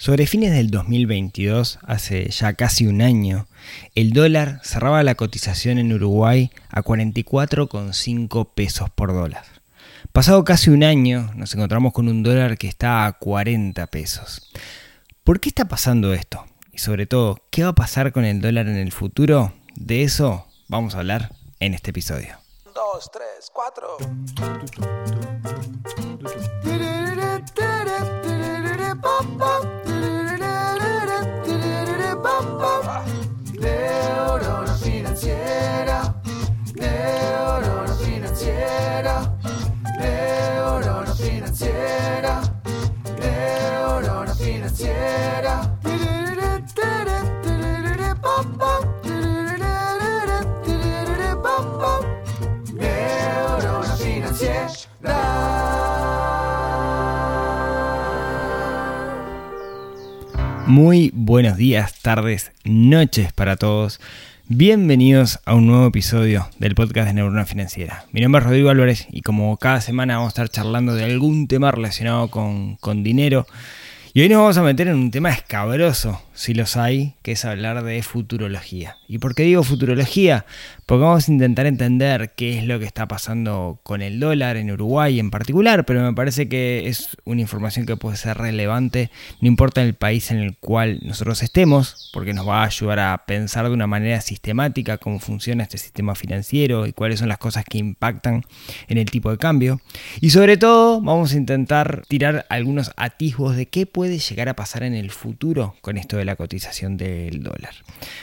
Sobre fines del 2022, hace ya casi un año, el dólar cerraba la cotización en Uruguay a 44,5 pesos por dólar. Pasado casi un año, nos encontramos con un dólar que está a 40 pesos. ¿Por qué está pasando esto? Y sobre todo, ¿qué va a pasar con el dólar en el futuro? De eso vamos a hablar en este episodio. 2, 3, 4. Muy buenos días, tardes, noches para todos. Bienvenidos a un nuevo episodio del podcast de Neurona Financiera. Mi nombre es Rodrigo Álvarez y como cada semana vamos a estar charlando de algún tema relacionado con, con dinero. Y hoy nos vamos a meter en un tema escabroso, si los hay, que es hablar de futurología. ¿Y por qué digo futurología? Porque vamos a intentar entender qué es lo que está pasando con el dólar en Uruguay en particular, pero me parece que es una información que puede ser relevante, no importa el país en el cual nosotros estemos, porque nos va a ayudar a pensar de una manera sistemática cómo funciona este sistema financiero y cuáles son las cosas que impactan en el tipo de cambio. Y sobre todo vamos a intentar tirar algunos atisbos de qué puede llegar a pasar en el futuro con esto de la cotización del dólar.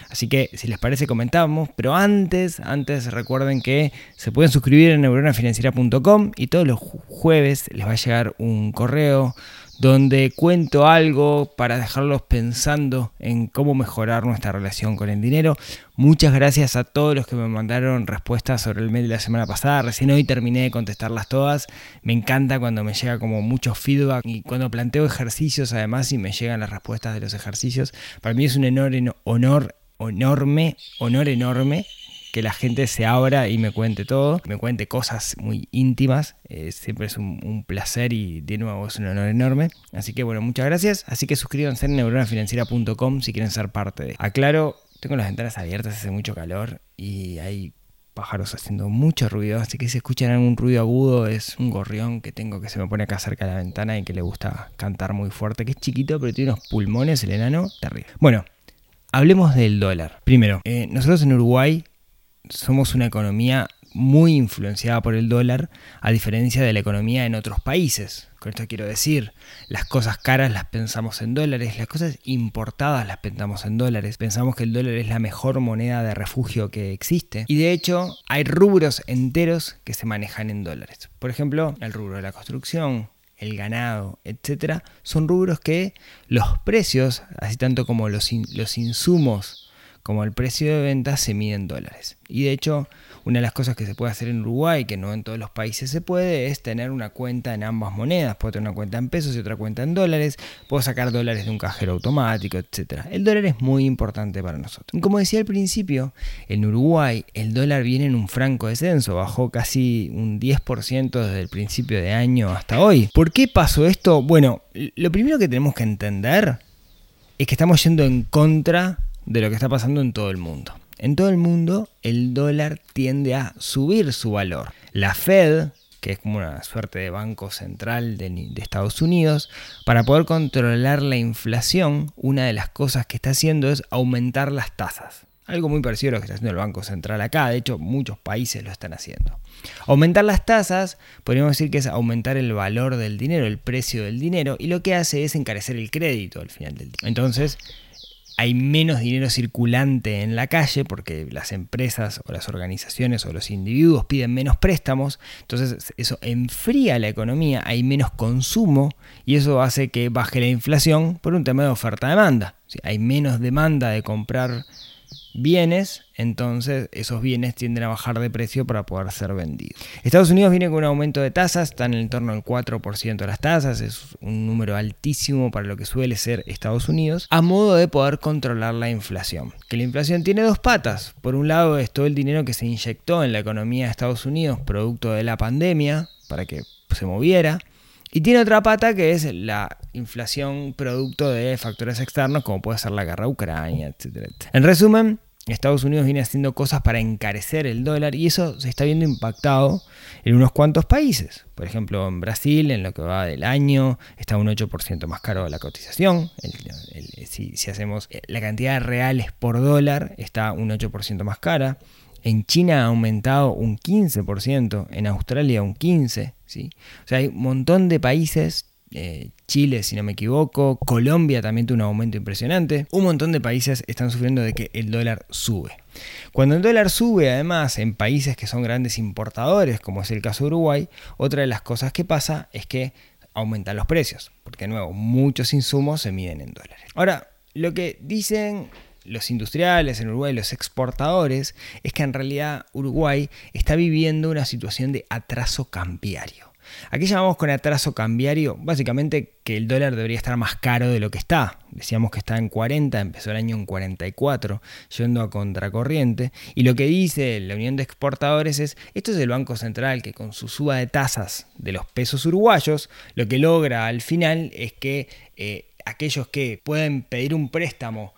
Así que si les parece comentamos, pero antes, antes recuerden que se pueden suscribir en neuronafinanciera.com y todos los jueves les va a llegar un correo donde cuento algo para dejarlos pensando en cómo mejorar nuestra relación con el dinero. Muchas gracias a todos los que me mandaron respuestas sobre el mail de la semana pasada. Recién hoy terminé de contestarlas todas. Me encanta cuando me llega como mucho feedback y cuando planteo ejercicios además y me llegan las respuestas de los ejercicios. Para mí es un honor, honor enorme, honor enorme que la gente se abra y me cuente todo, me cuente cosas muy íntimas. Eh, siempre es un, placer y de nuevo es un honor enorme. Así que bueno, muchas gracias. Así que suscríbanse en neuronafinanciera.com si quieren ser parte de. Aclaro, tengo las ventanas abiertas, hace mucho calor y hay pájaros haciendo mucho ruido, así que si escuchan algún ruido agudo es un gorrión que tengo que se me pone acá cerca de la ventana y que le gusta cantar muy fuerte, que es chiquito pero tiene unos pulmones, el enano, terrible. Bueno, hablemos del dólar. Primero, eh, nosotros en Uruguay somos una economía muy influenciada por el dólar, a diferencia de la economía en otros países. Con esto quiero decir, las cosas caras las pensamos en dólares, las cosas importadas las pensamos en dólares. Pensamos que el dólar es la mejor moneda de refugio que existe. Y de hecho, hay rubros enteros que se manejan en dólares. Por ejemplo, el rubro de la construcción, el ganado, etcétera, son rubros que los precios, así tanto como los, los insumos como el precio de venta se mide en dólares. Y de hecho, una de las cosas que se puede hacer en Uruguay, que no en todos los países se puede, es tener una cuenta en ambas monedas. Puedo tener una cuenta en pesos y otra cuenta en dólares. Puedo sacar dólares de un cajero automático, etc. El dólar es muy importante para nosotros. Como decía al principio, en Uruguay el dólar viene en un franco descenso. Bajó casi un 10% desde el principio de año hasta hoy. ¿Por qué pasó esto? Bueno, lo primero que tenemos que entender es que estamos yendo en contra de lo que está pasando en todo el mundo. En todo el mundo el dólar tiende a subir su valor. La Fed, que es como una suerte de banco central de, Estados Unidos, para poder controlar la inflación, una de las cosas que está haciendo es aumentar las tasas. Algo muy parecido a lo que está haciendo el Banco Central acá, de hecho muchos países lo están haciendo. Aumentar las tasas, podríamos decir que es aumentar el valor del dinero, el precio del dinero, y lo que hace es encarecer el crédito al final del día. Entonces, hay menos dinero circulante en la calle porque las empresas o las organizaciones o los individuos piden menos préstamos, entonces eso enfría la economía, hay menos consumo y eso hace que baje la inflación por un tema de oferta-demanda. Hay menos demanda de comprar bienes, entonces esos bienes tienden a bajar de precio para poder ser vendidos. Estados Unidos viene con un aumento de tasas, están en el torno al 4% de las tasas, es un número altísimo para lo que suele ser Estados Unidos, a modo de poder controlar la inflación. Que la inflación tiene dos patas. Por un lado es todo el dinero que se inyectó en la economía de Estados Unidos producto de la pandemia para que se moviera. Y tiene otra pata que es la inflación producto de factores externos, como puede ser la guerra a Ucrania, etcétera. En resumen, Estados Unidos viene haciendo cosas para encarecer el dólar y eso se está viendo impactado en unos cuantos países. Por ejemplo, en Brasil, en lo que va del año, está un 8% más caro la cotización. Si, si hacemos la cantidad de reales por dólar, está un 8% más cara. En China ha aumentado un 15%, en Australia un 15%. ¿sí? O sea, hay un montón de países eh, Chile, si no me equivoco, Colombia también tuvo un aumento impresionante. Un montón de países están sufriendo de que el dólar sube. Cuando el dólar sube, además, en países que son grandes importadores, como es el caso de Uruguay, otra de las cosas que pasa es que aumentan los precios, porque de nuevo, muchos insumos se miden en dólares. Ahora, lo que dicen los industriales en Uruguay, los exportadores, es que en realidad Uruguay está viviendo una situación de atraso cambiario. Aquí llamamos con atraso cambiario, básicamente que el dólar debería estar más caro de lo que está. Decíamos que está en 40, empezó el año en 44, yendo a contracorriente. Y lo que dice la Unión de Exportadores es, esto es el Banco Central que con su suba de tasas de los pesos uruguayos, lo que logra al final es que eh, aquellos que pueden pedir un préstamo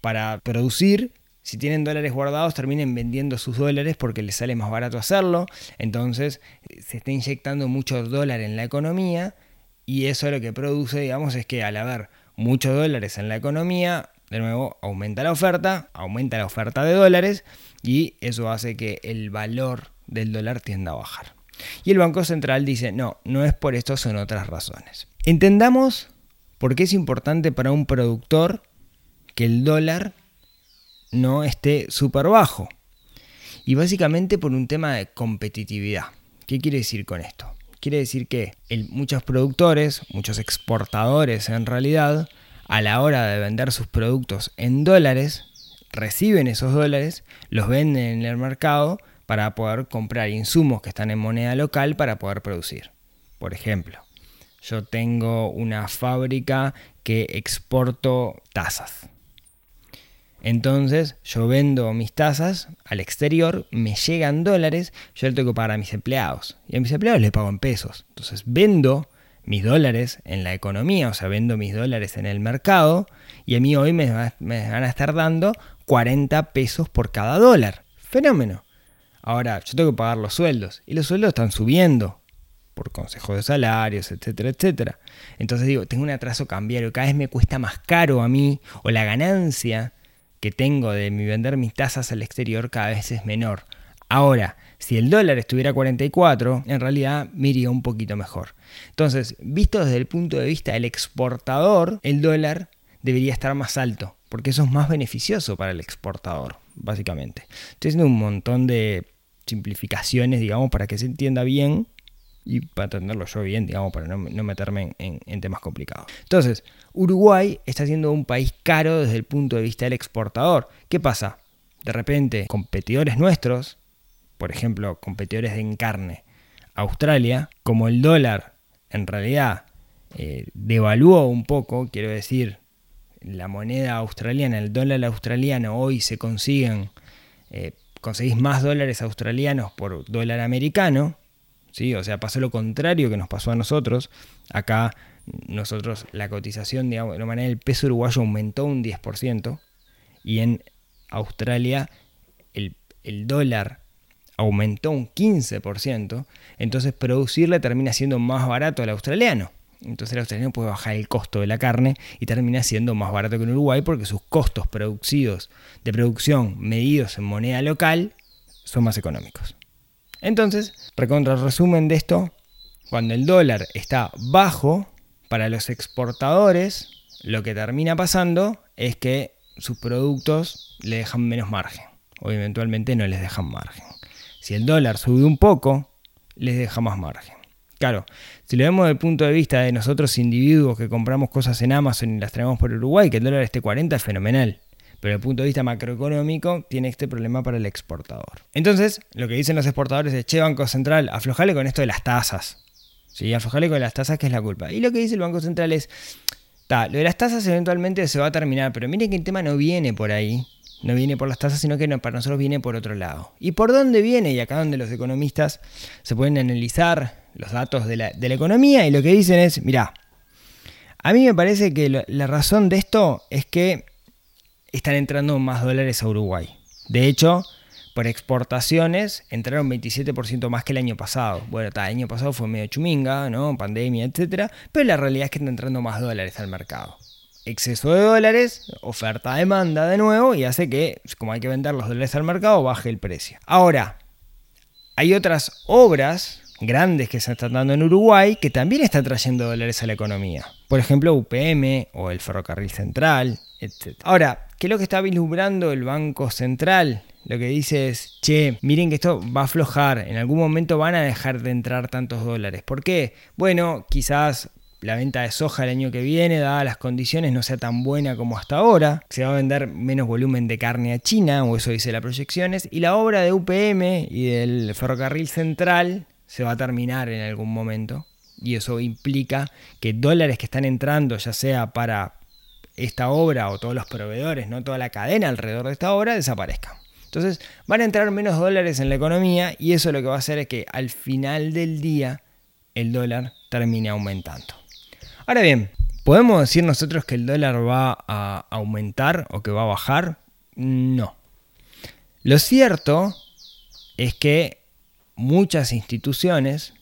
para producir, si tienen dólares guardados, terminen vendiendo sus dólares porque les sale más barato hacerlo. Entonces eh, se está inyectando mucho dólar en la economía y eso lo que produce, digamos, es que al haber muchos dólares en la economía, de nuevo aumenta la oferta, aumenta la oferta de dólares y eso hace que el valor del dólar tienda a bajar. Y el Banco Central dice, no, no es por esto, son otras razones. Entendamos por qué es importante para un productor que el dólar no esté súper bajo. Y básicamente por un tema de competitividad. ¿Qué quiere decir con esto? Quiere decir que muchos productores, muchos exportadores en realidad, a la hora de vender sus productos en dólares, reciben esos dólares, los venden en el mercado para poder comprar insumos que están en moneda local para poder producir. Por ejemplo, yo tengo una fábrica que exporto tazas. Entonces yo vendo mis tazas al exterior, me llegan dólares, yo le tengo que pagar a mis empleados. Y a mis empleados les pago en pesos. Entonces vendo mis dólares en la economía, o sea, vendo mis dólares en el mercado y a mí hoy me, me van a estar dando 40 pesos por cada dólar. Fenómeno. Ahora, yo tengo que pagar los sueldos y los sueldos están subiendo por consejo de salarios, etcétera, etcétera. Entonces digo, tengo un atraso cambiario, cada vez me cuesta más caro a mí o la ganancia que tengo de mi vender mis tasas al exterior cada vez es menor. Ahora, si el dólar estuviera a 44, en realidad me iría un poquito mejor. Entonces, visto desde el punto de vista del exportador, el dólar debería estar más alto, porque eso es más beneficioso para el exportador, básicamente. Estoy haciendo un montón de simplificaciones, digamos, para que se entienda bien y para entenderlo yo bien, digamos, para no, meterme en temas complicados. Entonces, Uruguay está siendo un país caro desde el punto de vista del exportador. ¿Qué pasa? De repente, competidores nuestros, por ejemplo, competidores en carne, Australia, como el dólar en realidad eh, devaluó un poco, quiero decir, la moneda australiana, el dólar australiano, hoy se consiguen, eh, conseguís más dólares australianos por dólar americano, ¿sí? O sea, pasó lo contrario que nos pasó a nosotros. Acá nosotros la cotización, digamos, de una manera el peso uruguayo aumentó un 10% y en Australia el, el dólar aumentó un 15%, entonces producirle termina siendo más barato al australiano. Entonces el australiano puede bajar el costo de la carne y termina siendo más barato que en Uruguay porque sus costos producidos de producción medidos en moneda local son más económicos. Entonces, recontra resumen de esto, cuando el dólar está bajo, para los exportadores, lo que termina pasando es que sus productos le dejan menos margen, o eventualmente no les dejan margen. Si el dólar sube un poco, les deja más margen. Claro, si lo vemos desde el punto de vista de nosotros individuos que compramos cosas en Amazon y las traemos por Uruguay, que el dólar esté 40 es fenomenal. Pero desde el punto de vista macroeconómico tiene este problema para el exportador. Entonces, lo que dicen los exportadores es, che, Banco Central, aflojale con esto de las tasas. Sí, aflojale con las tasas que es la culpa. Y lo que dice el Banco Central es, ta, lo de las tasas eventualmente se va a terminar, pero miren que el tema no viene por ahí. No viene por las tasas, sino que para nosotros viene por otro lado. ¿Y por dónde viene? Y acá donde los economistas se pueden analizar los datos de la, de la economía y lo que dicen es, mirá, a mí me parece que la razón de esto es que están entrando más dólares a Uruguay. De hecho, por exportaciones entraron 27% más que el año pasado. Bueno, el año pasado fue medio chuminga, ¿no? Pandemia, etcétera, pero la realidad es que están entrando más dólares al mercado. Exceso de dólares, oferta-demanda de nuevo y hace que, como hay que vender los dólares al mercado, baje el precio. Ahora, hay otras obras grandes que se están dando en Uruguay que también están trayendo dólares a la economía. Por ejemplo, UPM o el Ferrocarril Central, etc. Ahora, ¿qué es lo que está vislumbrando el Banco Central? Lo que dice es, che, miren que esto va a aflojar, en algún momento van a dejar de entrar tantos dólares. ¿Por qué? Bueno, quizás la venta de soja el año que viene, dadas las condiciones, no sea tan buena como hasta ahora. Se va a vender menos volumen de carne a China, o eso dice las proyecciones. Y la obra de UPM y del ferrocarril central se va a terminar en algún momento. Y eso implica que dólares que están entrando, ya sea para esta obra o todos los proveedores, no toda la cadena alrededor de esta obra, desaparezcan. Entonces van a entrar menos dólares en la economía y eso lo que va a hacer es que al final del día el dólar termine aumentando. Ahora bien, ¿podemos decir nosotros que el dólar va a aumentar o que va a bajar? No. Lo cierto es que muchas instituciones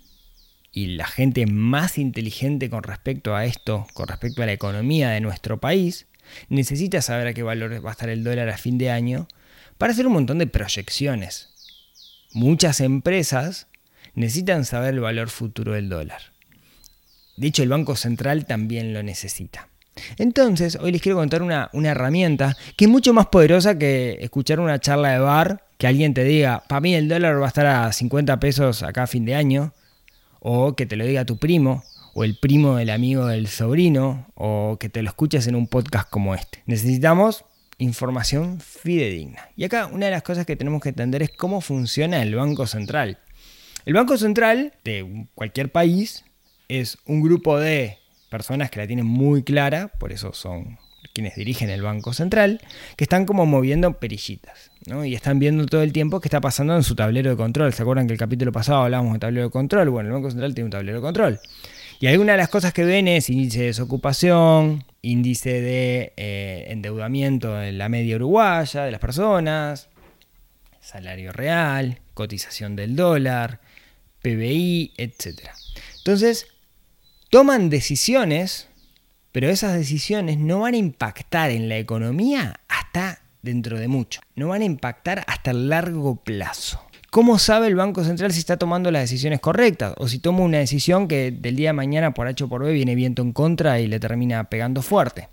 y la gente más inteligente con respecto a esto, con respecto a la economía de nuestro país, necesita saber a qué valor va a estar el dólar a fin de año para hacer un montón de proyecciones. Muchas empresas necesitan saber el valor futuro del dólar. De hecho, el Banco Central también lo necesita. Entonces, hoy les quiero contar una, una herramienta que es mucho más poderosa que escuchar una charla de bar, que alguien te diga, para mí el dólar va a estar a 50 pesos acá a fin de año, o que te lo diga tu primo, o el primo del amigo del sobrino, o que te lo escuches en un podcast como este. Necesitamos información fidedigna. Y acá una de las cosas que tenemos que entender es cómo funciona el Banco Central. El Banco Central de cualquier país es un grupo de personas que la tienen muy clara, por eso son quienes dirigen el Banco Central, que están como moviendo perillitas, Y están viendo todo el tiempo qué está pasando en su tablero de control. ¿Se acuerdan que el capítulo pasado hablábamos de tablero de control? Bueno, el Banco Central tiene un tablero de control. Y alguna de las cosas que ven es índice de desocupación, índice de eh, endeudamiento en la media uruguaya de las personas, salario real, cotización del dólar, PBI, etc. Entonces, toman decisiones, pero esas decisiones no van a impactar en la economía hasta dentro de mucho. No van a impactar hasta el largo plazo. ¿Cómo sabe el Banco Central si está tomando las decisiones correctas? O si toma una decisión que del día de mañana por H o por B viene viento en contra y le termina pegando fuerte.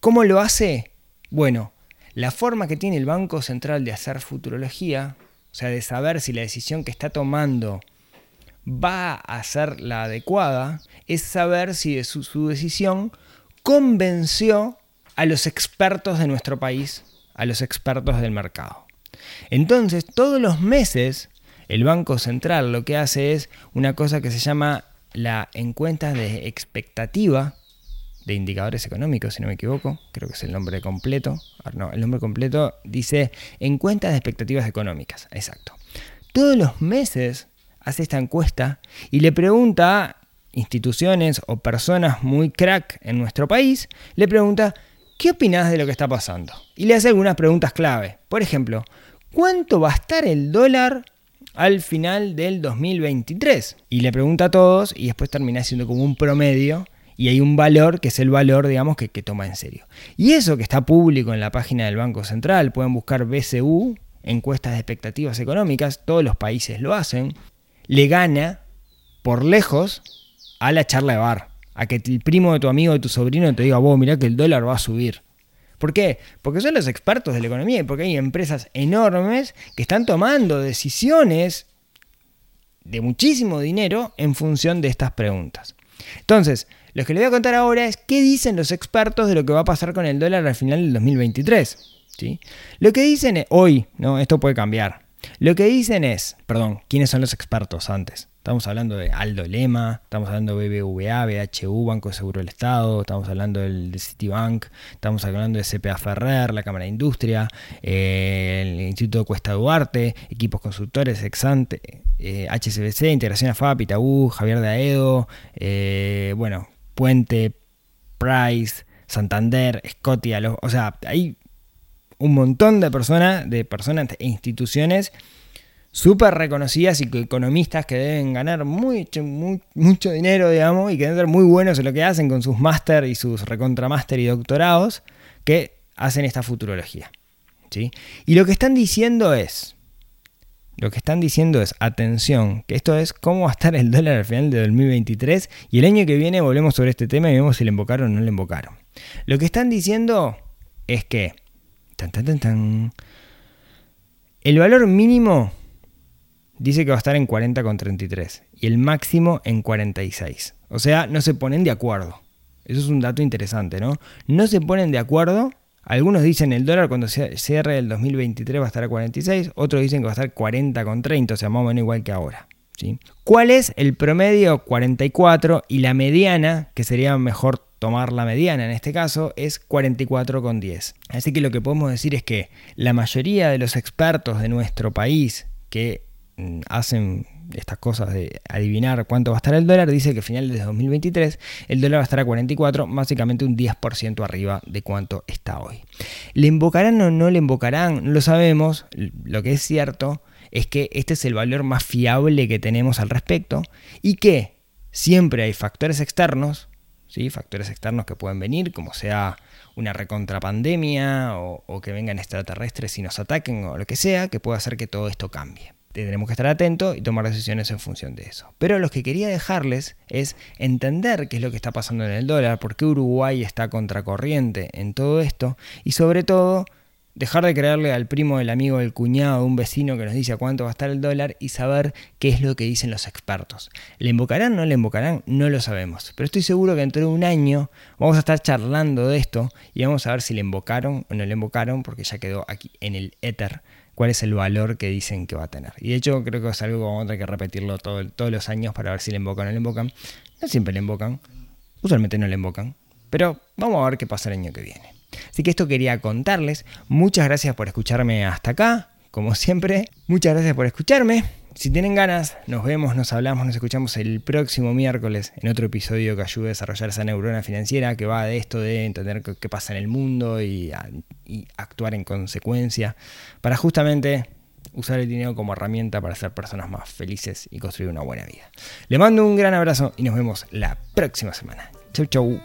¿Cómo lo hace? Bueno, la forma que tiene el Banco Central de hacer futurología, o sea, de saber si la decisión que está tomando va a ser la adecuada, es saber si su decisión convenció a los expertos de nuestro país, a los expertos del mercado. Entonces, todos los meses, el Banco Central lo que hace es una cosa que se llama la encuesta de expectativa de indicadores económicos, si no me equivoco, creo que es el nombre completo. No, el nombre completo dice encuesta de expectativas económicas, exacto. Todos los meses hace esta encuesta y le pregunta a instituciones o personas muy crack en nuestro país, le pregunta, ¿qué opinas de lo que está pasando? Y le hace algunas preguntas clave. Por ejemplo, ¿cuánto va a estar el dólar al final del 2023? Y le pregunta a todos y después termina siendo como un promedio y hay un valor que es el valor, digamos, que, que, toma en serio. Y eso que está público en la página del Banco Central, pueden buscar BCU, encuestas de expectativas económicas, todos los países lo hacen, le gana por lejos a la charla de bar, a que el primo de tu amigo, de tu sobrino te diga, vos mirá que el dólar va a subir. ¿Por qué? Porque son los expertos de la economía y porque hay empresas enormes que están tomando decisiones de muchísimo dinero en función de estas preguntas. Entonces, lo que les voy a contar ahora es qué dicen los expertos de lo que va a pasar con el dólar al final del 2023. ¿sí? Lo que dicen es, hoy, ¿no? esto puede cambiar. Lo que dicen es, perdón, ¿quiénes son los expertos antes? Estamos hablando de Aldo Lema, estamos hablando de BBVA, BHU, Banco Seguro del Estado, estamos hablando del, de Citibank, estamos hablando de CPA Ferrer, la Cámara de Industria, eh, el Instituto Cuesta Duarte, equipos consultores, Exante, eh, HCBC, Integración AFAP, Itaú, Javier de Aedo, eh, bueno, Puente, Price, Santander, Scotia, o sea, hay un montón de personas, de personas e instituciones súper reconocidas y economistas que deben ganar mucho, mucho dinero, digamos, y que deben ser muy buenos en lo que hacen con sus máster y sus recontramaster y doctorados, que hacen esta futurología. ¿sí? Y lo que están diciendo es, lo que están diciendo es, atención, que esto es cómo va a estar el dólar al final de 2023 y el año que viene volvemos sobre este tema y vemos si le invocaron o no le invocaron. Lo que están diciendo es que tan, tan, tan, tan, el valor mínimo dice que va a estar en 40,33 y el máximo en 46. O sea, no se ponen de acuerdo. Eso es un dato interesante, ¿no? No se ponen de acuerdo. Algunos dicen el dólar cuando cierre el 2023 va a estar a 46, otros dicen que va a estar 40,30, o sea, más o menos igual que ahora. ¿sí? ¿Cuál es el promedio 44 y la mediana, que sería mejor tomar la mediana en este caso, es 44,10? Así que lo que podemos decir es que la mayoría de los expertos de nuestro país que hacen estas cosas de adivinar cuánto va a estar el dólar, dice que a finales de 2023 el dólar va a estar a 44, básicamente un 10% arriba de cuánto está hoy. ¿Le invocarán o no le invocarán? No lo sabemos. Lo que es cierto es que este es el valor más fiable que tenemos al respecto y que siempre hay factores externos, ¿sí? factores externos que pueden venir, como sea una recontrapandemia o, o que vengan extraterrestres y nos ataquen o lo que sea, que puede hacer que todo esto cambie tendremos que estar atentos y tomar decisiones en función de eso. Pero lo que quería dejarles es entender qué es lo que está pasando en el dólar, por qué Uruguay está contracorriente en todo esto y sobre todo dejar de creerle al primo, del amigo, del cuñado, un vecino que nos dice a cuánto va a estar el dólar y saber qué es lo que dicen los expertos. ¿Le invocarán o no le invocarán? No lo sabemos. Pero estoy seguro que dentro de un año vamos a estar charlando de esto y vamos a ver si le invocaron o no le invocaron porque ya quedó aquí en el éter cuál es el valor que dicen que va a tener. Y de hecho creo que es algo que vamos a tener que repetirlo todos los años para ver si le invocan o no le invocan. No siempre le invocan, usualmente no le invocan, pero vamos a ver qué pasa el año que viene. Así que esto quería contarles. Muchas gracias por escucharme hasta acá, como siempre. Muchas gracias por escucharme. Si tienen ganas, nos vemos, nos hablamos, nos escuchamos el próximo miércoles en otro episodio que ayude a desarrollar esa neurona financiera que va de esto de entender qué pasa en el mundo y, y actuar en consecuencia para justamente usar el dinero como herramienta para ser personas más felices y construir una buena vida. Le mando un gran abrazo y nos vemos la próxima semana. Chau, chau.